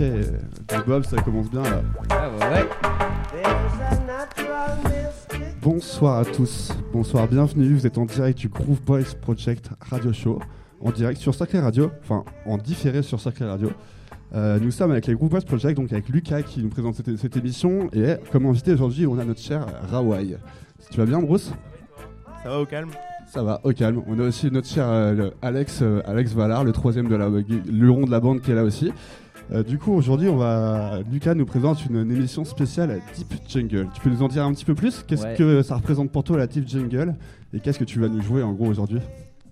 Ok, du Bob, ça commence bien là. Ah ouais, ouais. Bonsoir à tous, bonsoir, bienvenue. Vous êtes en direct du Groove Boys Project Radio Show, en direct sur Sacré Radio, enfin en différé sur Sacré Radio. Euh, nous sommes avec les Groove Boys Project, donc avec Lucas qui nous présente cette, cette émission. Et comme invité aujourd'hui, on a notre cher Rawai. Tu vas bien, Bruce? Ça va au calme Ça va, au calme. On a aussi notre cher euh, le Alex, euh, Alex Valar, le troisième de la, le rond de la bande qui est là aussi. Euh, du coup, aujourd'hui, on va. Lucas nous présente une, une émission spéciale Deep Jungle. Tu peux nous en dire un petit peu plus? Qu'est-ce Ouais. que ça représente pour toi la Deep Jungle? Et qu'est-ce que tu vas nous jouer en gros aujourd'hui?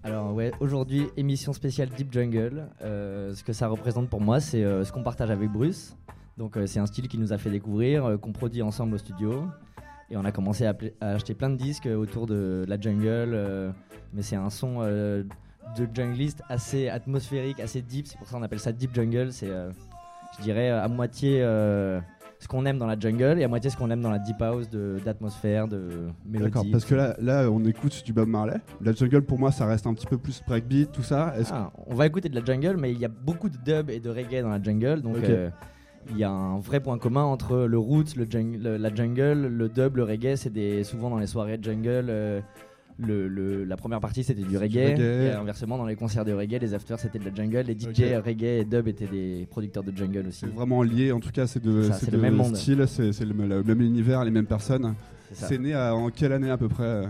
Alors ouais, aujourd'hui émission spéciale Deep Jungle. Euh, ce que ça représente pour moi, c'est euh, ce qu'on partage avec Bruce. Donc c'est un style qui nous a fait découvrir, qu'on produit ensemble au studio. Et on a commencé à, acheter plein de disques autour de la jungle. mais c'est un son de jungliste assez atmosphérique, assez deep. C'est pour ça qu'on appelle ça Deep Jungle. C'est, je dirais, à moitié euh, ce qu'on aime dans la jungle et à moitié ce qu'on aime dans la deep house de- d'atmosphère, de, mélodie. D'accord, parce que là, là, on écoute du Bob Marley. La jungle, pour moi, ça reste un petit peu plus breakbeat, tout ça. Ah, on va écouter de la jungle, mais il y a beaucoup de dub et de reggae dans la jungle, donc euh, il y a un vrai point commun entre le roots, le jung- le- la jungle, le dub, le reggae. C'est des souvent dans les soirées jungle. euh, le, le- la première partie c'était du reggae, reggae. et inversement dans les concerts de reggae, les afters c'était de la jungle, les DJ reggae et dub étaient des producteurs de jungle aussi. c'est vraiment lié En tout cas, c'est de, c'est le même monde. style, c'est le, le même univers, les mêmes personnes. C'est né à- en quelle année à peu près euh,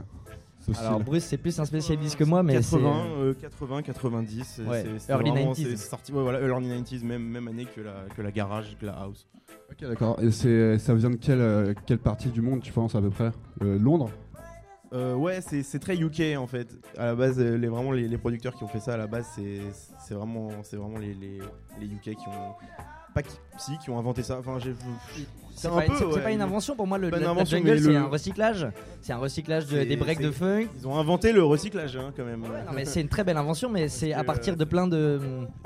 Alors style Bruce c'est plus un spécialiste que moi, mais 80, c'est euh, 80, 90. c'est- Ouais, early vraiment- 90s. c'est sorti, ouais, voilà, early 90s, même, même année que la, que la garage, que la house. Ok, d'accord. Et c'est- ça vient de quelle, euh, quelle partie du monde, tu penses à peu près? Euh, Londres? Euh, ouais, c'est c'est très UK en fait. À la base, euh, les, vraiment les, les producteurs qui ont fait ça, à la base, c'est c'est vraiment, c'est vraiment les, les, les UK qui ont. Pas qui, si, qui ont inventé ça. Enfin, j'ai. C'est pas, peu, c'est- c'est ouais, pas une invention pour moi. Le, mais c'est le- un recyclage. C'est un recyclage de- des breaks de funk. Ils ont inventé le recyclage hein, quand même. Non, mais c'est une très belle invention, mais c'est à partir de plein de,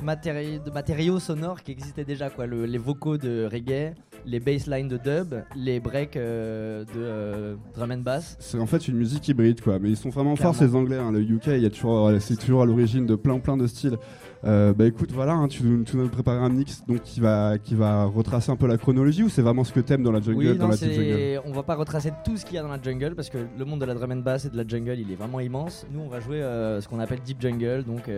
matéri- de matériaux sonores qui existaient déjà. Quoi. Le- les vocaux de reggae, les basslines de dub, les breaks euh, de euh, drum and bass. C'est en fait une musique hybride, quoi. Mais ils sont vraiment Clairement. forts, ces Anglais. hein. Le UK, il y a toujours, euh, c'est toujours à l'origine de plein, plein de styles. Euh, bah écoute, voilà, hein, tu, nous- tu nous as préparé un mix donc qui va, qui va retracer un peu la chronologie ou c'est vraiment ce que t'aimes dans la jungle, Oui, dans non, la petite jungle? on va pas retracer tout ce qu'il y a dans la jungle parce que le monde de la drum and bass et de la jungle il est vraiment immense. Nous on va jouer ce qu'on appelle deep jungle, donc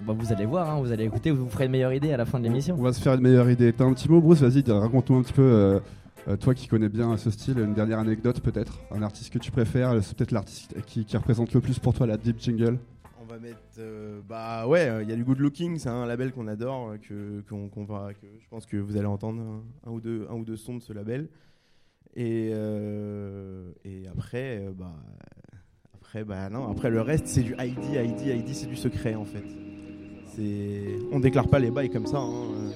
bah, vous allez voir, hein, vous allez écouter, vous vous ferez une meilleure idée à la fin de l'émission. On va se faire une meilleure idée. T'as un petit mot, Bruce Vas-y, raconte-nous un petit peu. euh, euh, toi qui connais bien ce style, une dernière anecdote peut-être Un artiste que tu préfères, c'est peut-être l'artiste qui, qui représente le plus pour toi la deep jungle. On va mettre. euh, bah ouais, il y a du Good Looking, c'est un label qu'on adore, que, qu'on, va, que je pense que vous allez entendre un, un ou, deux, un ou deux sons de ce label. Et, euh, et après, euh, bah, après, bah non, après le reste, c'est du ID, ID, ID, c'est du secret en fait. On déclare pas les bails comme ça. hein.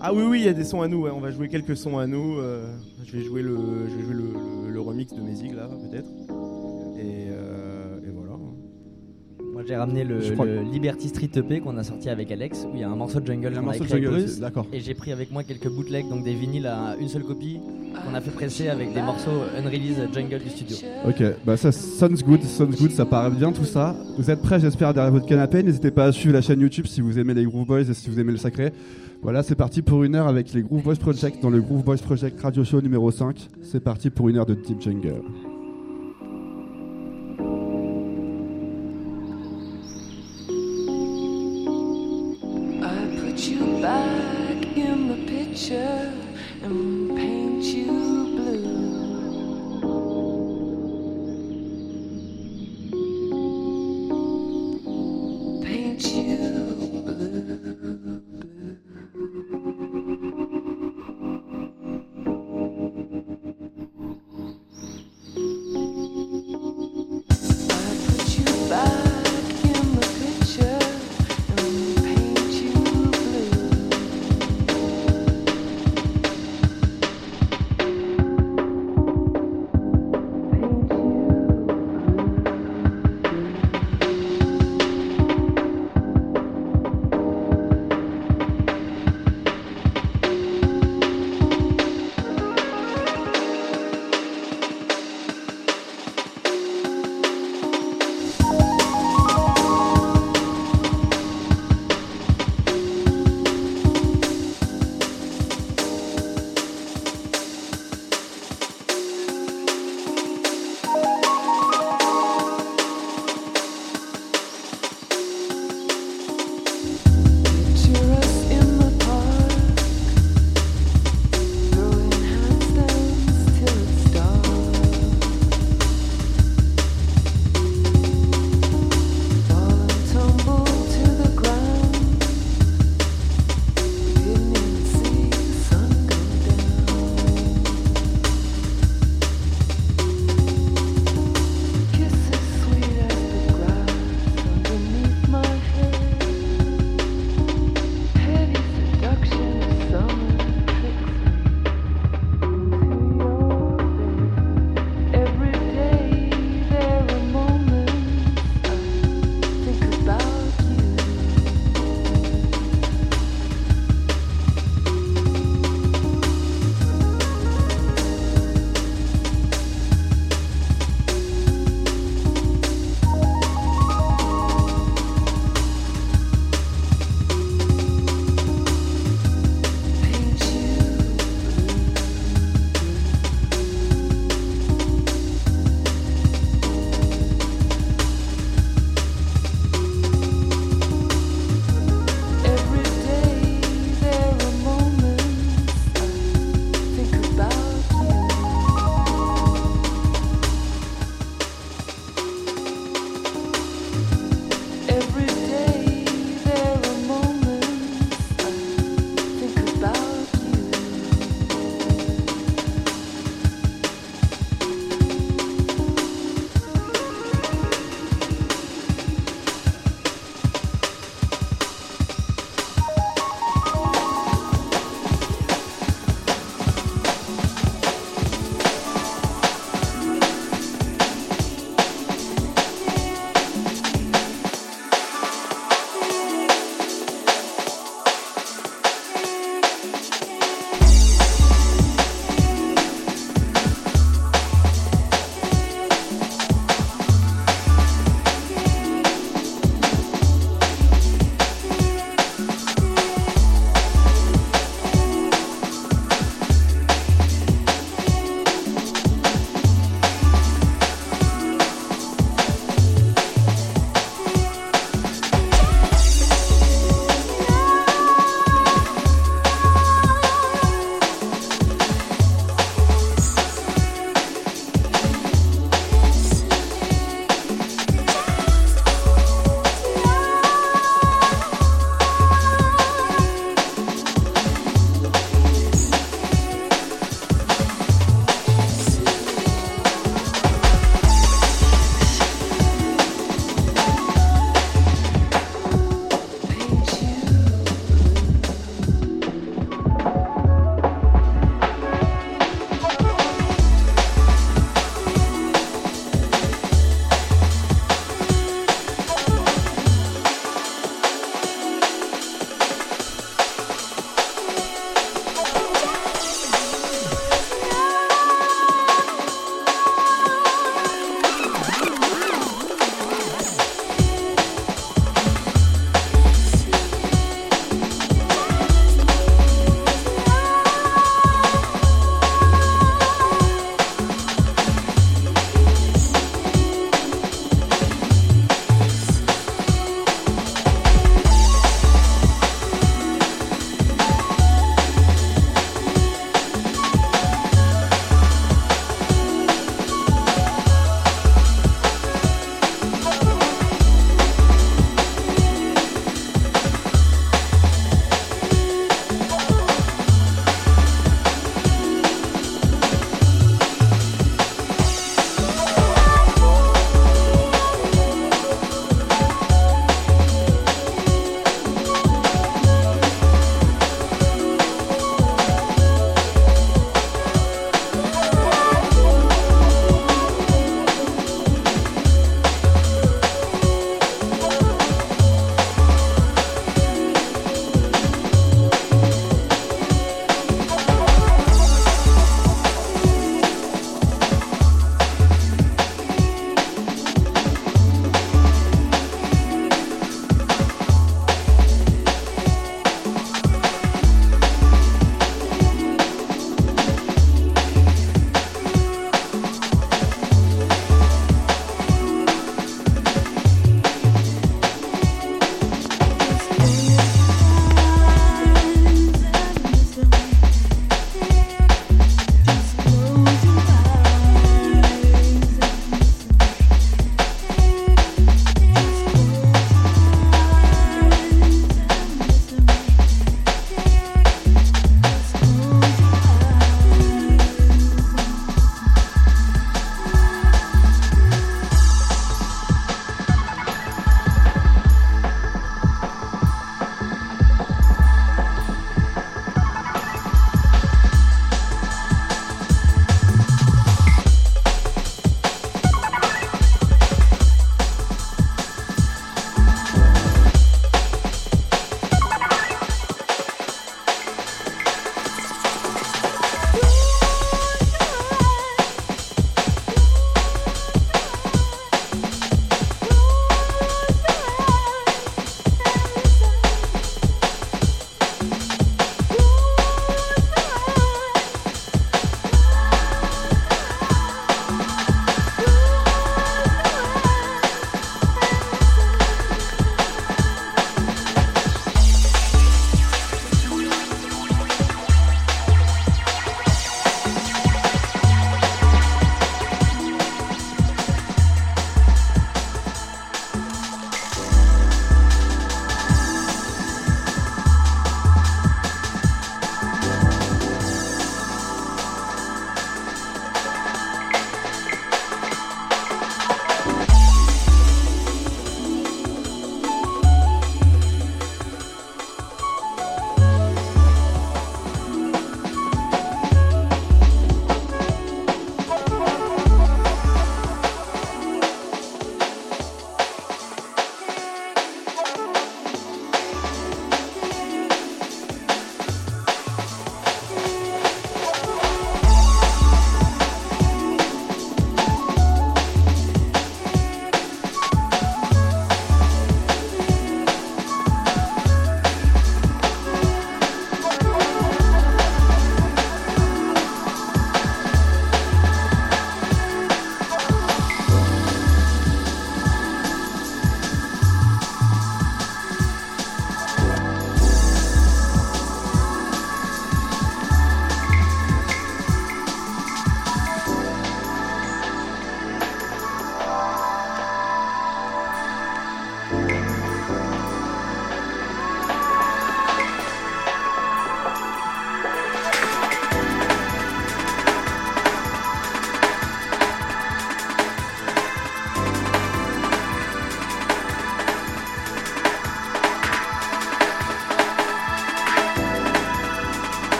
Ah oui, oui, il y a des sons à nous, ouais, on va jouer quelques sons à nous. euh, je vais jouer le, je vais jouer le, remix de Mézig là, peut-être. Et, j'ai ramené le, Liberty Street EP qu'on a sorti avec Alex où il y a un morceau de jungle qu'on a écrit avec Bruce. Et j'ai pris avec moi quelques bootlegs, donc des vinyles à une seule copie qu'on a fait presser avec des morceaux unreleased jungle du studio. Ok, bah ça sounds good, sounds good, ça paraît bien tout ça. Vous êtes prêts, j'espère, derrière votre canapé. N'hésitez pas à suivre la chaîne YouTube si vous aimez les Groove Boys et si vous aimez le sacré. Voilà, c'est parti pour une heure avec les Groove Boys Project dans le Groove Boys Project Radio Show numéro 5. C'est parti pour une heure de Deep Jungle. Put you back in the picture and paint you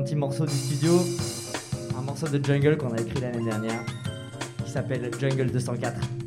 un petit morceau du studio, un morceau de jungle qu'on a écrit l'année dernière, qui s'appelle Jungle 204.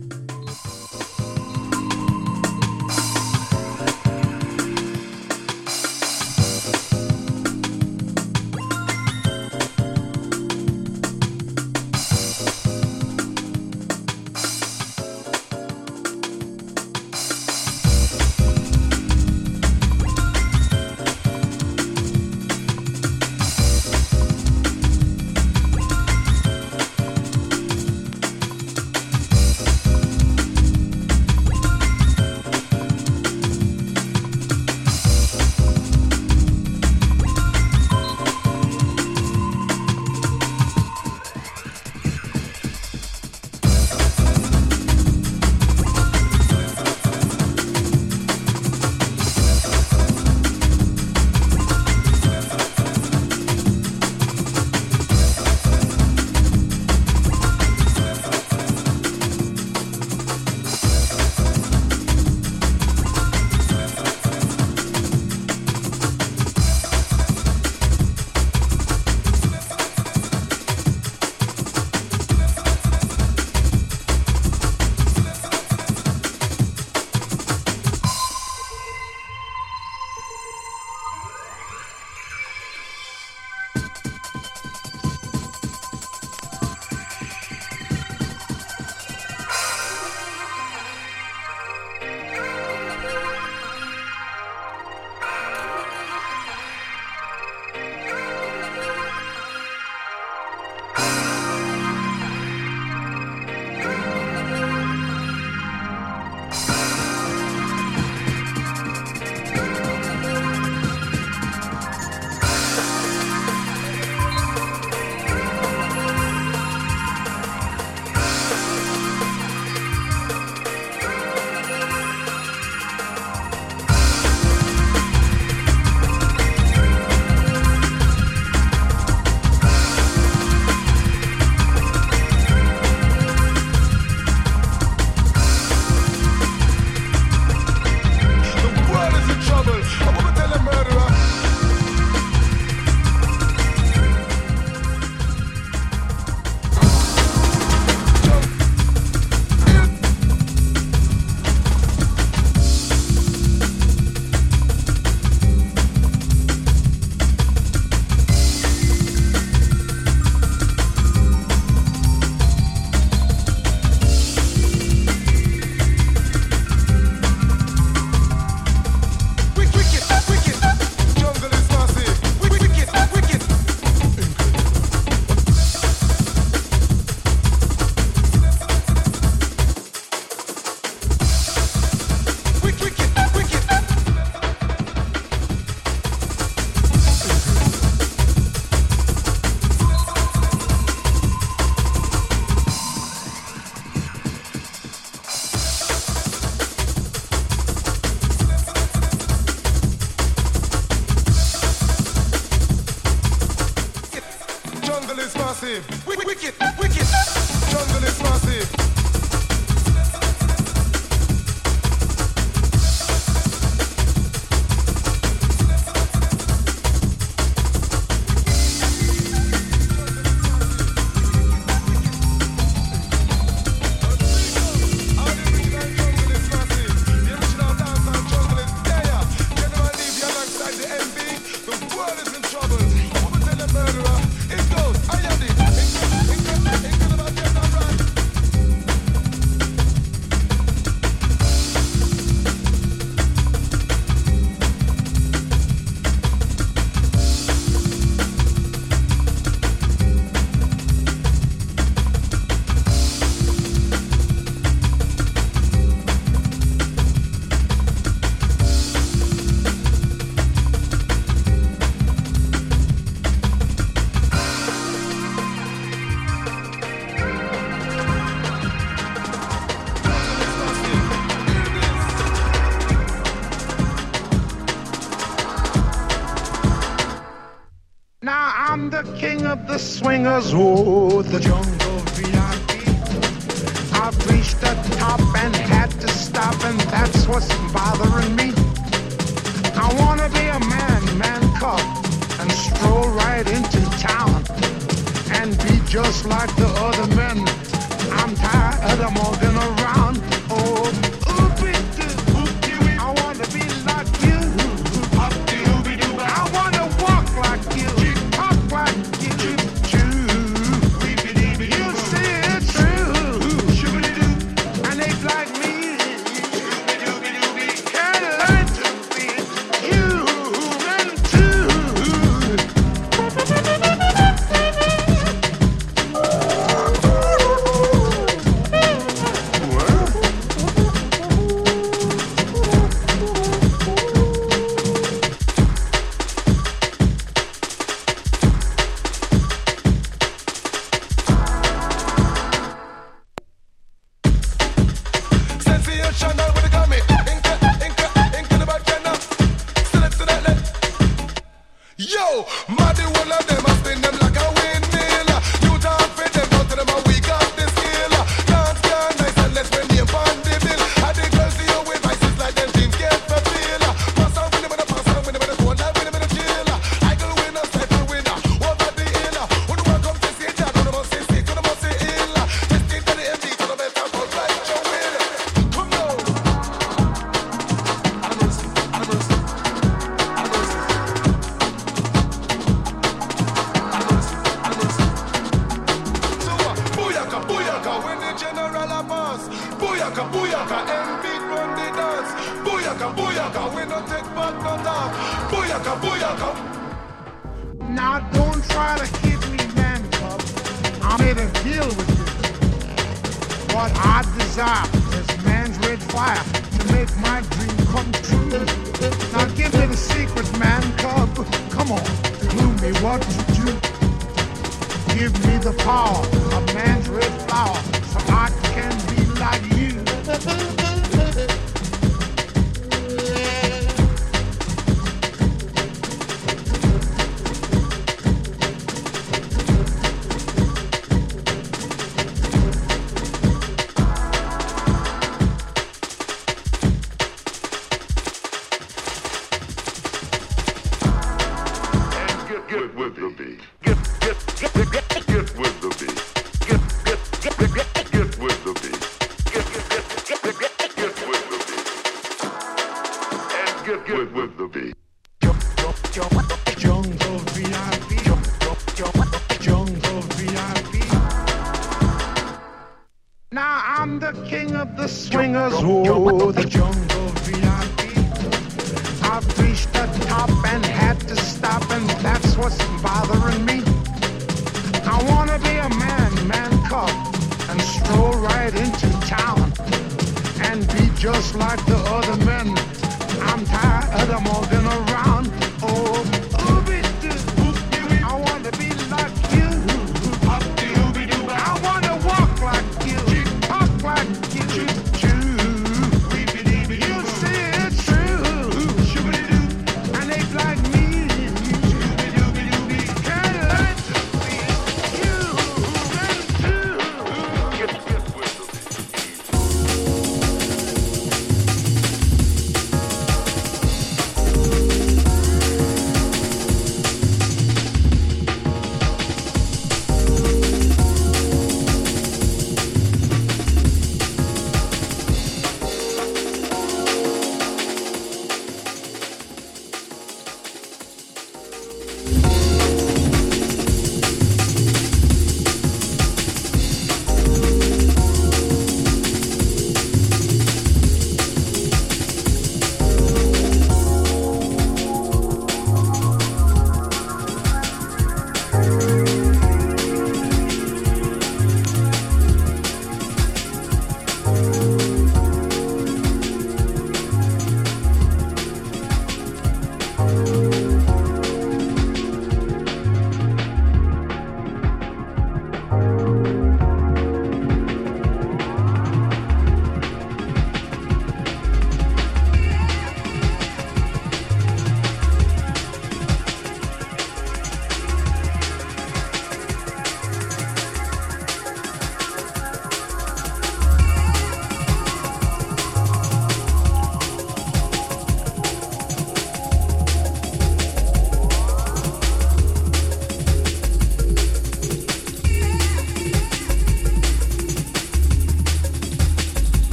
Oh, the jungle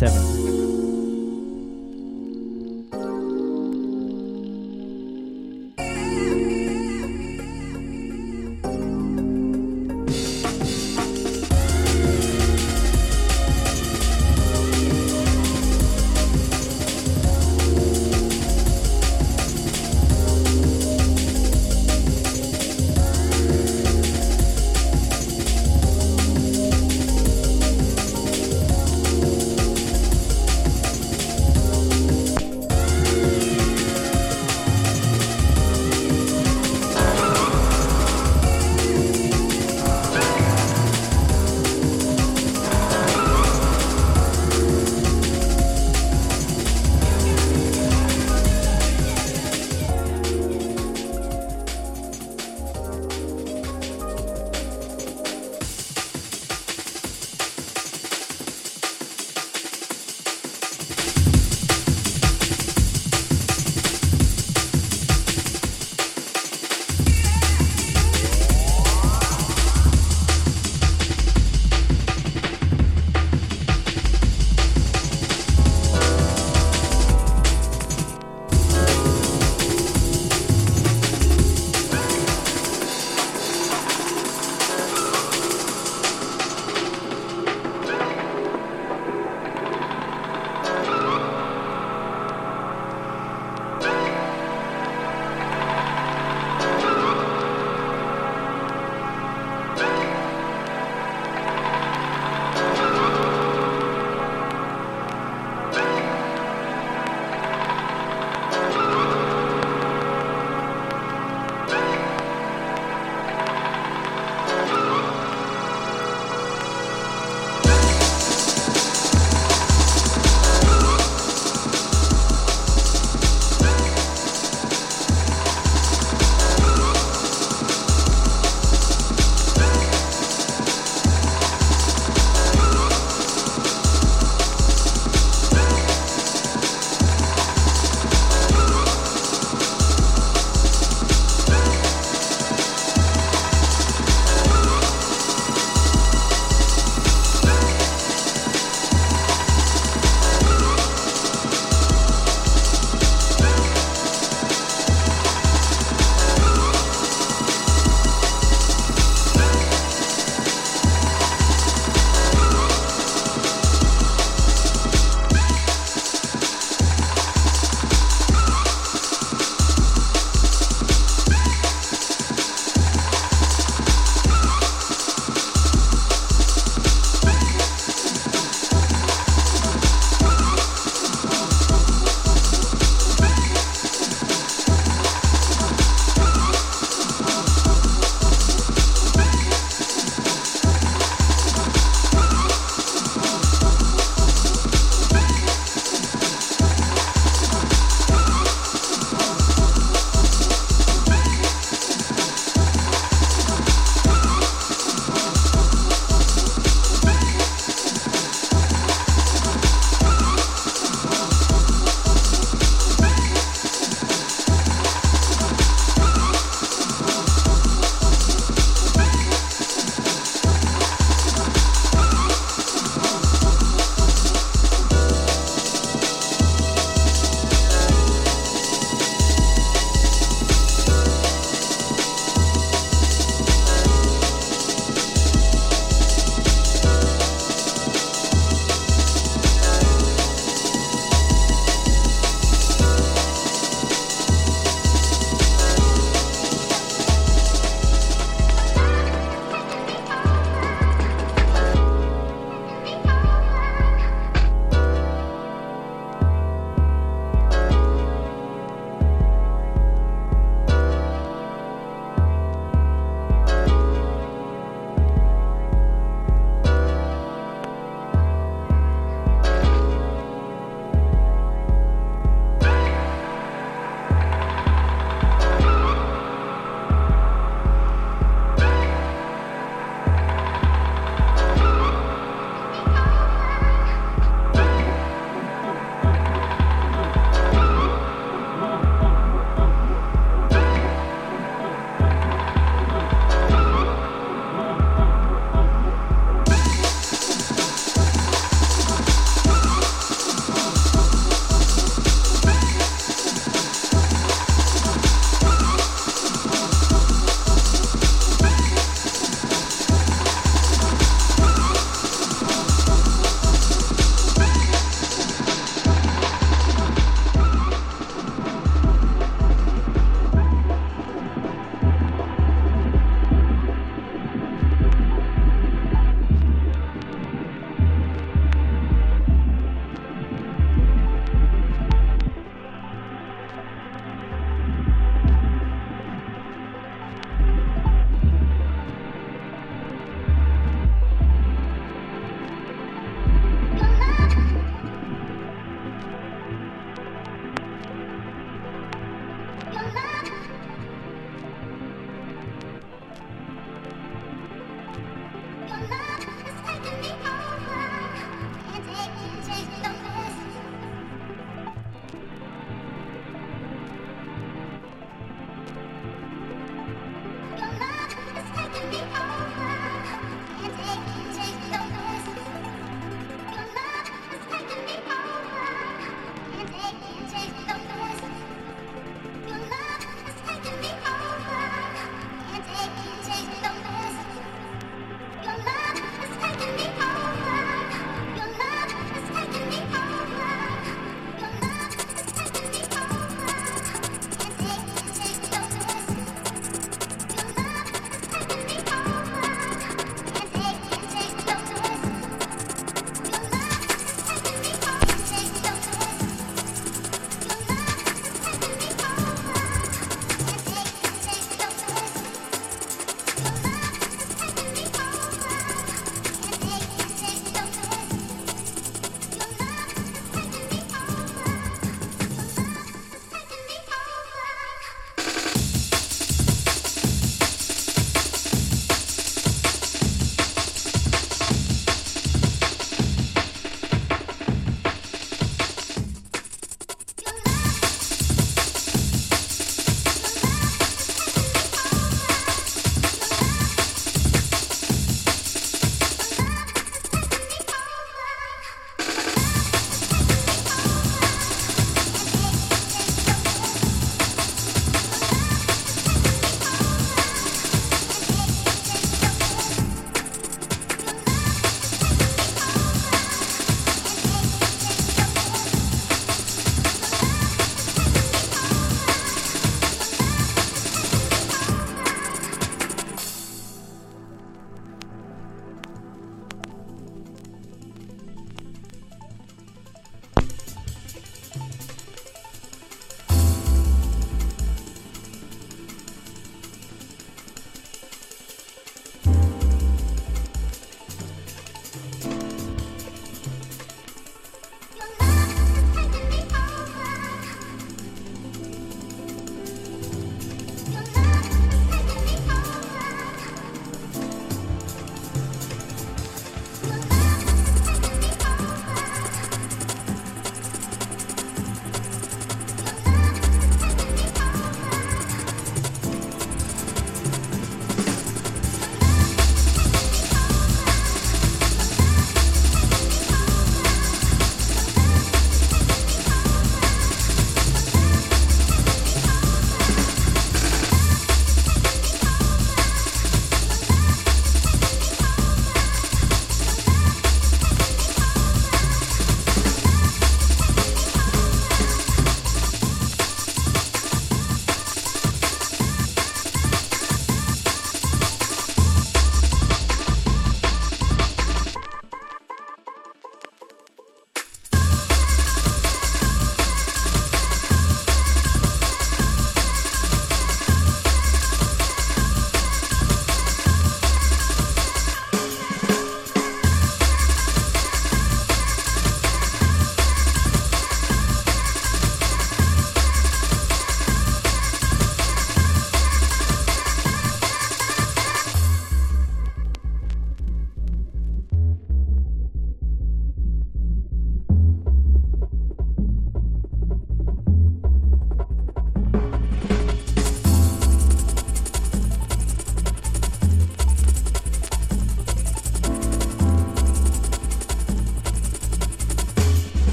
7.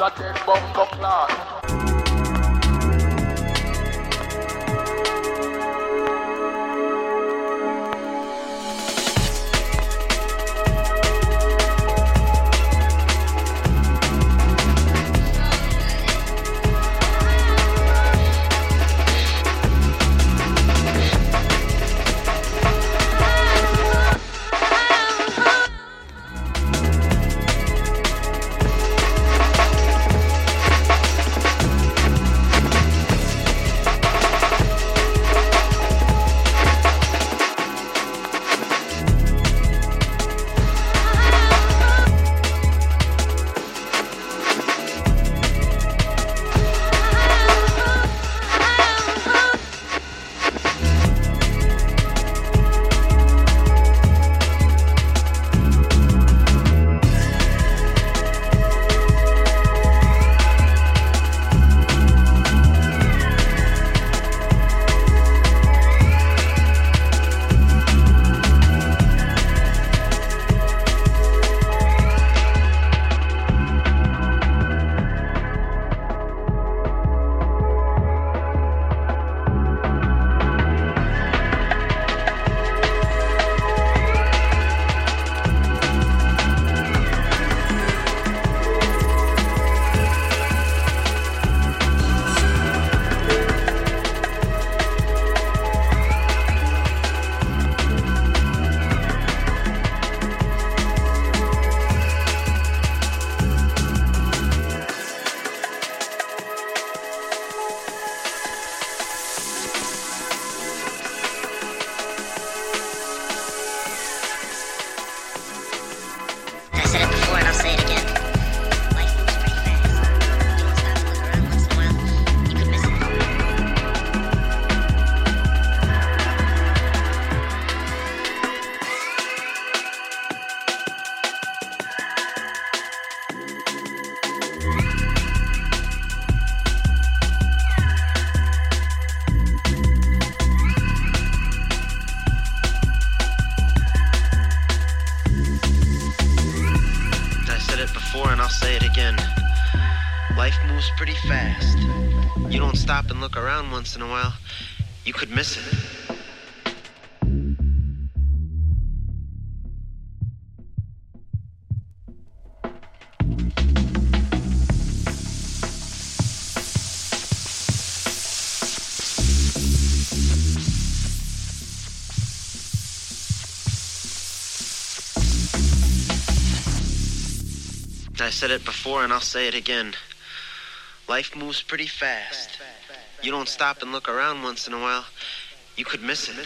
got dead bum bum I said it before and I'll say it again. Life moves pretty fast. You don't stop and look around once in a while, you could miss it.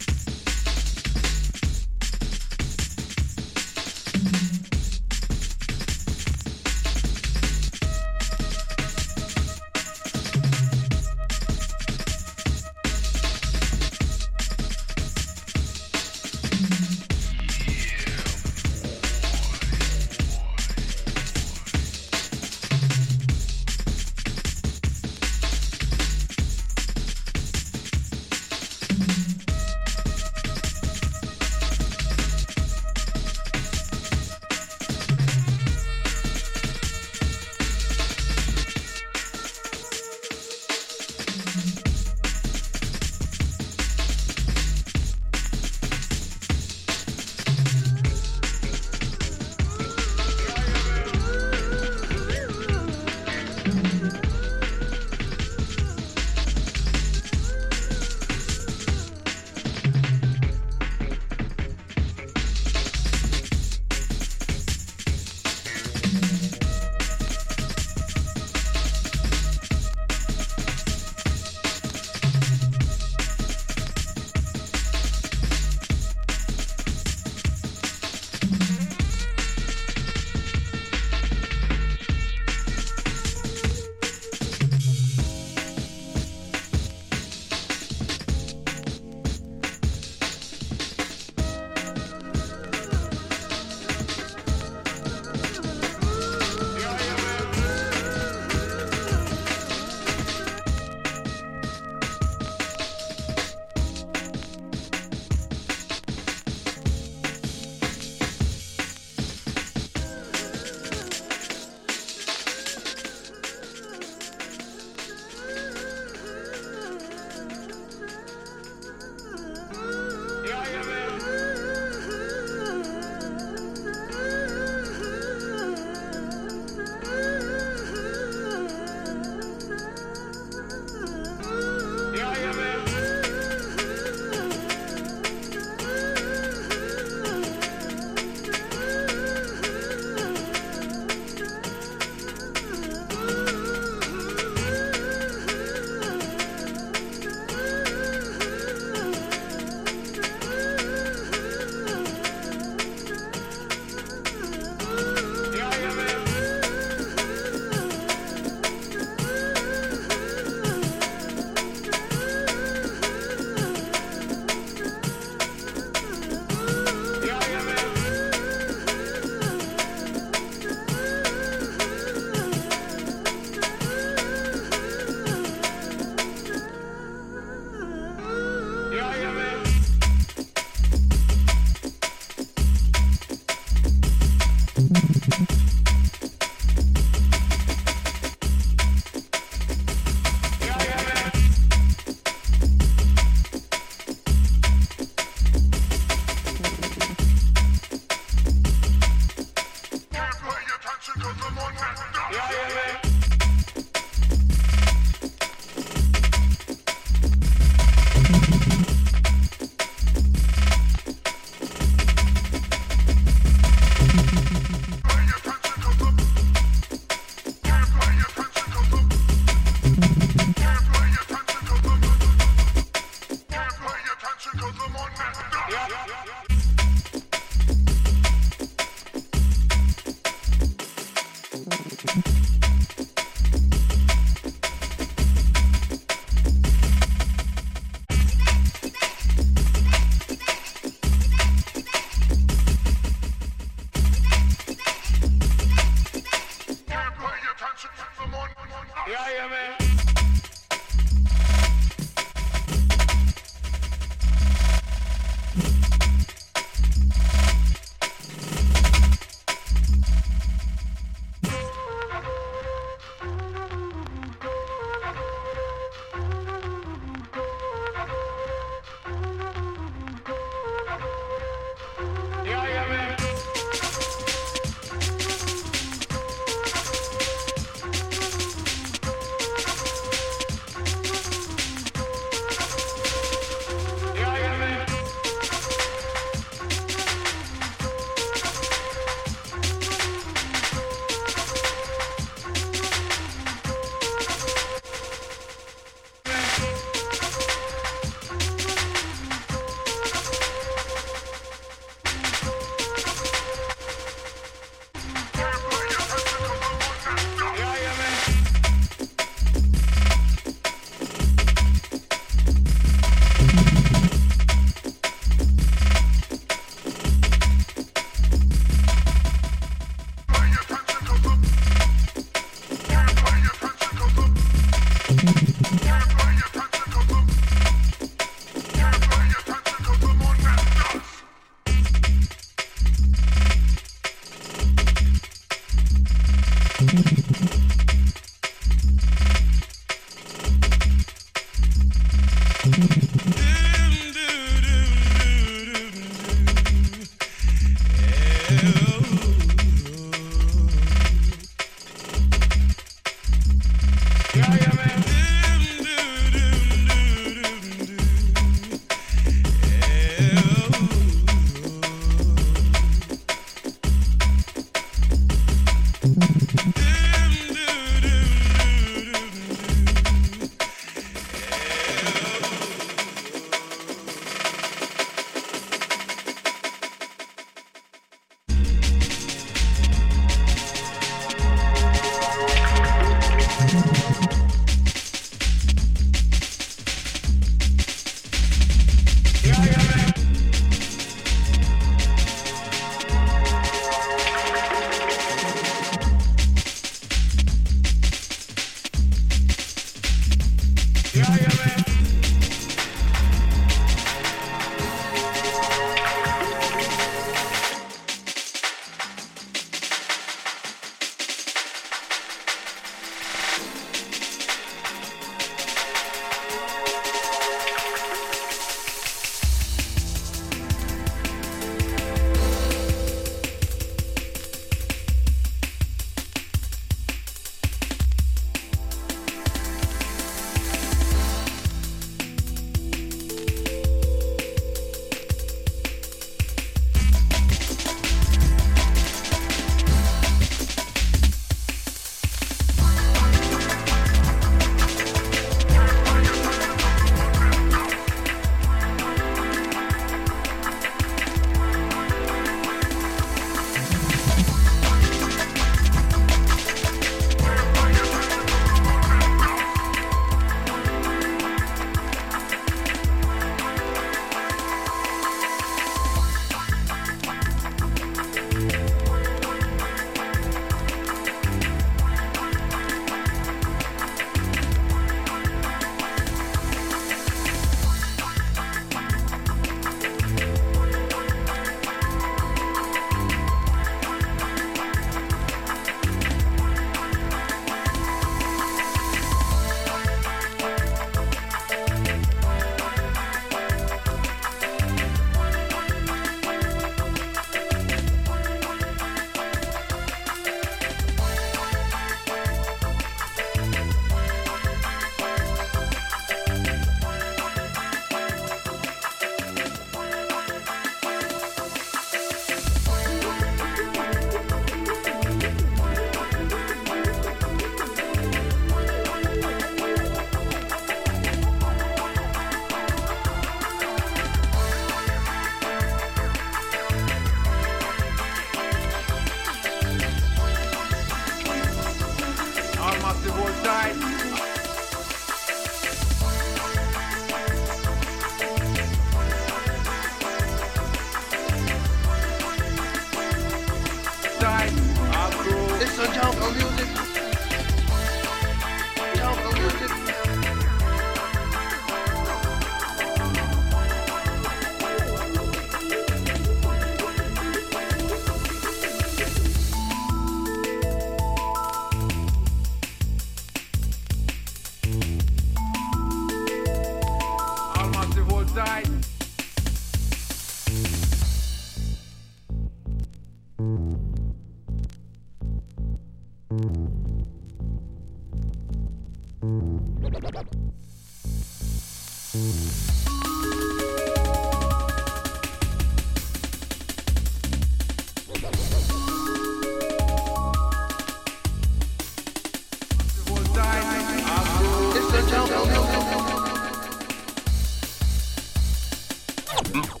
Don't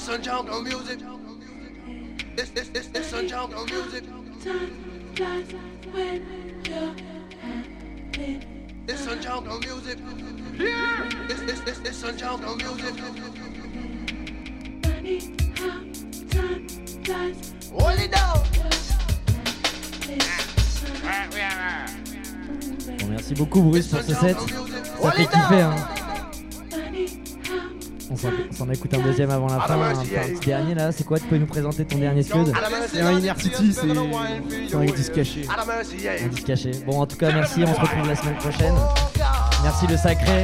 It's some jungle music. It's, it's, it's, it's some jungle music. It's some jungle music. Yeah. It's, it's, it's, it's some jungle music. Hold it down. Bon, merci beaucoup Bruce pour ce set. Ça fait kiffer hein. On s'en écoute un deuxième avant la fin, un, un petit dernier là. C'est quoi Tu peux nous présenter ton dernier scud C'est un Inner City, c'est un disque caché. Yeah. Un disque caché. Bon, en tout cas, merci. On se retrouve la semaine prochaine. Merci le sacré.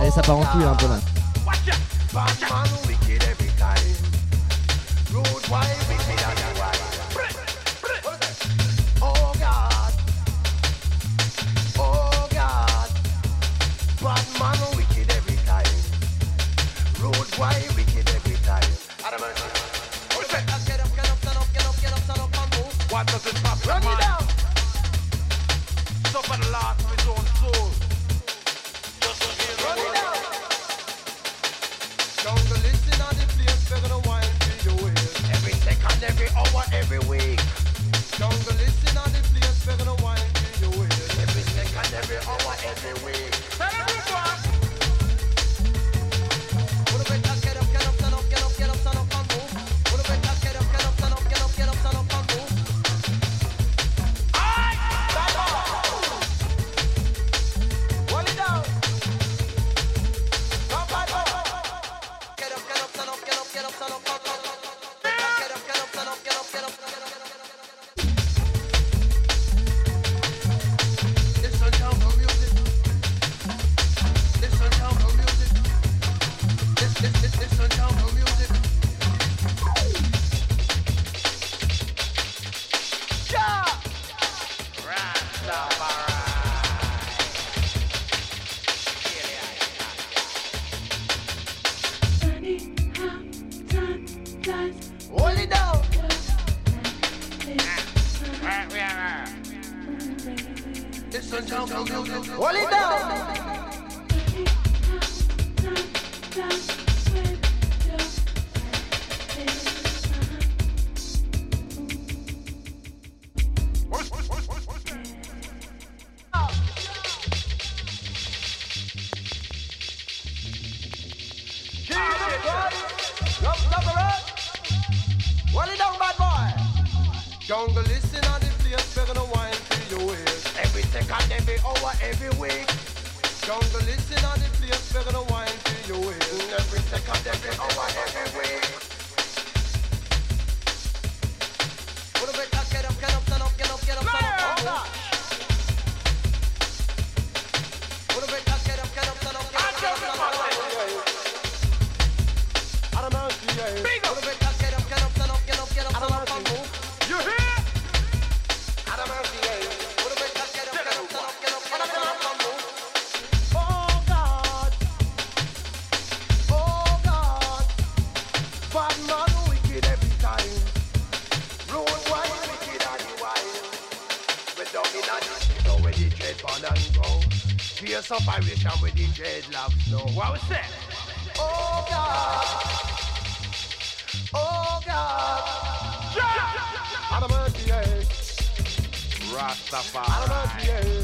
Allez, ça part en couille un peu là. Jungle listen on the place, we're gonna wind through your ways. Every second, every hour, every week. Jungle listen on the place, we're gonna wind through your ways. Every second, every hour, every week. Get up, get up, stand up, get up, get up, stand up, stand up. Face with the dreadlocks now. What was that? Oh God. Oh God. Yeah. Adamant, yeah. Rastafari. Yeah.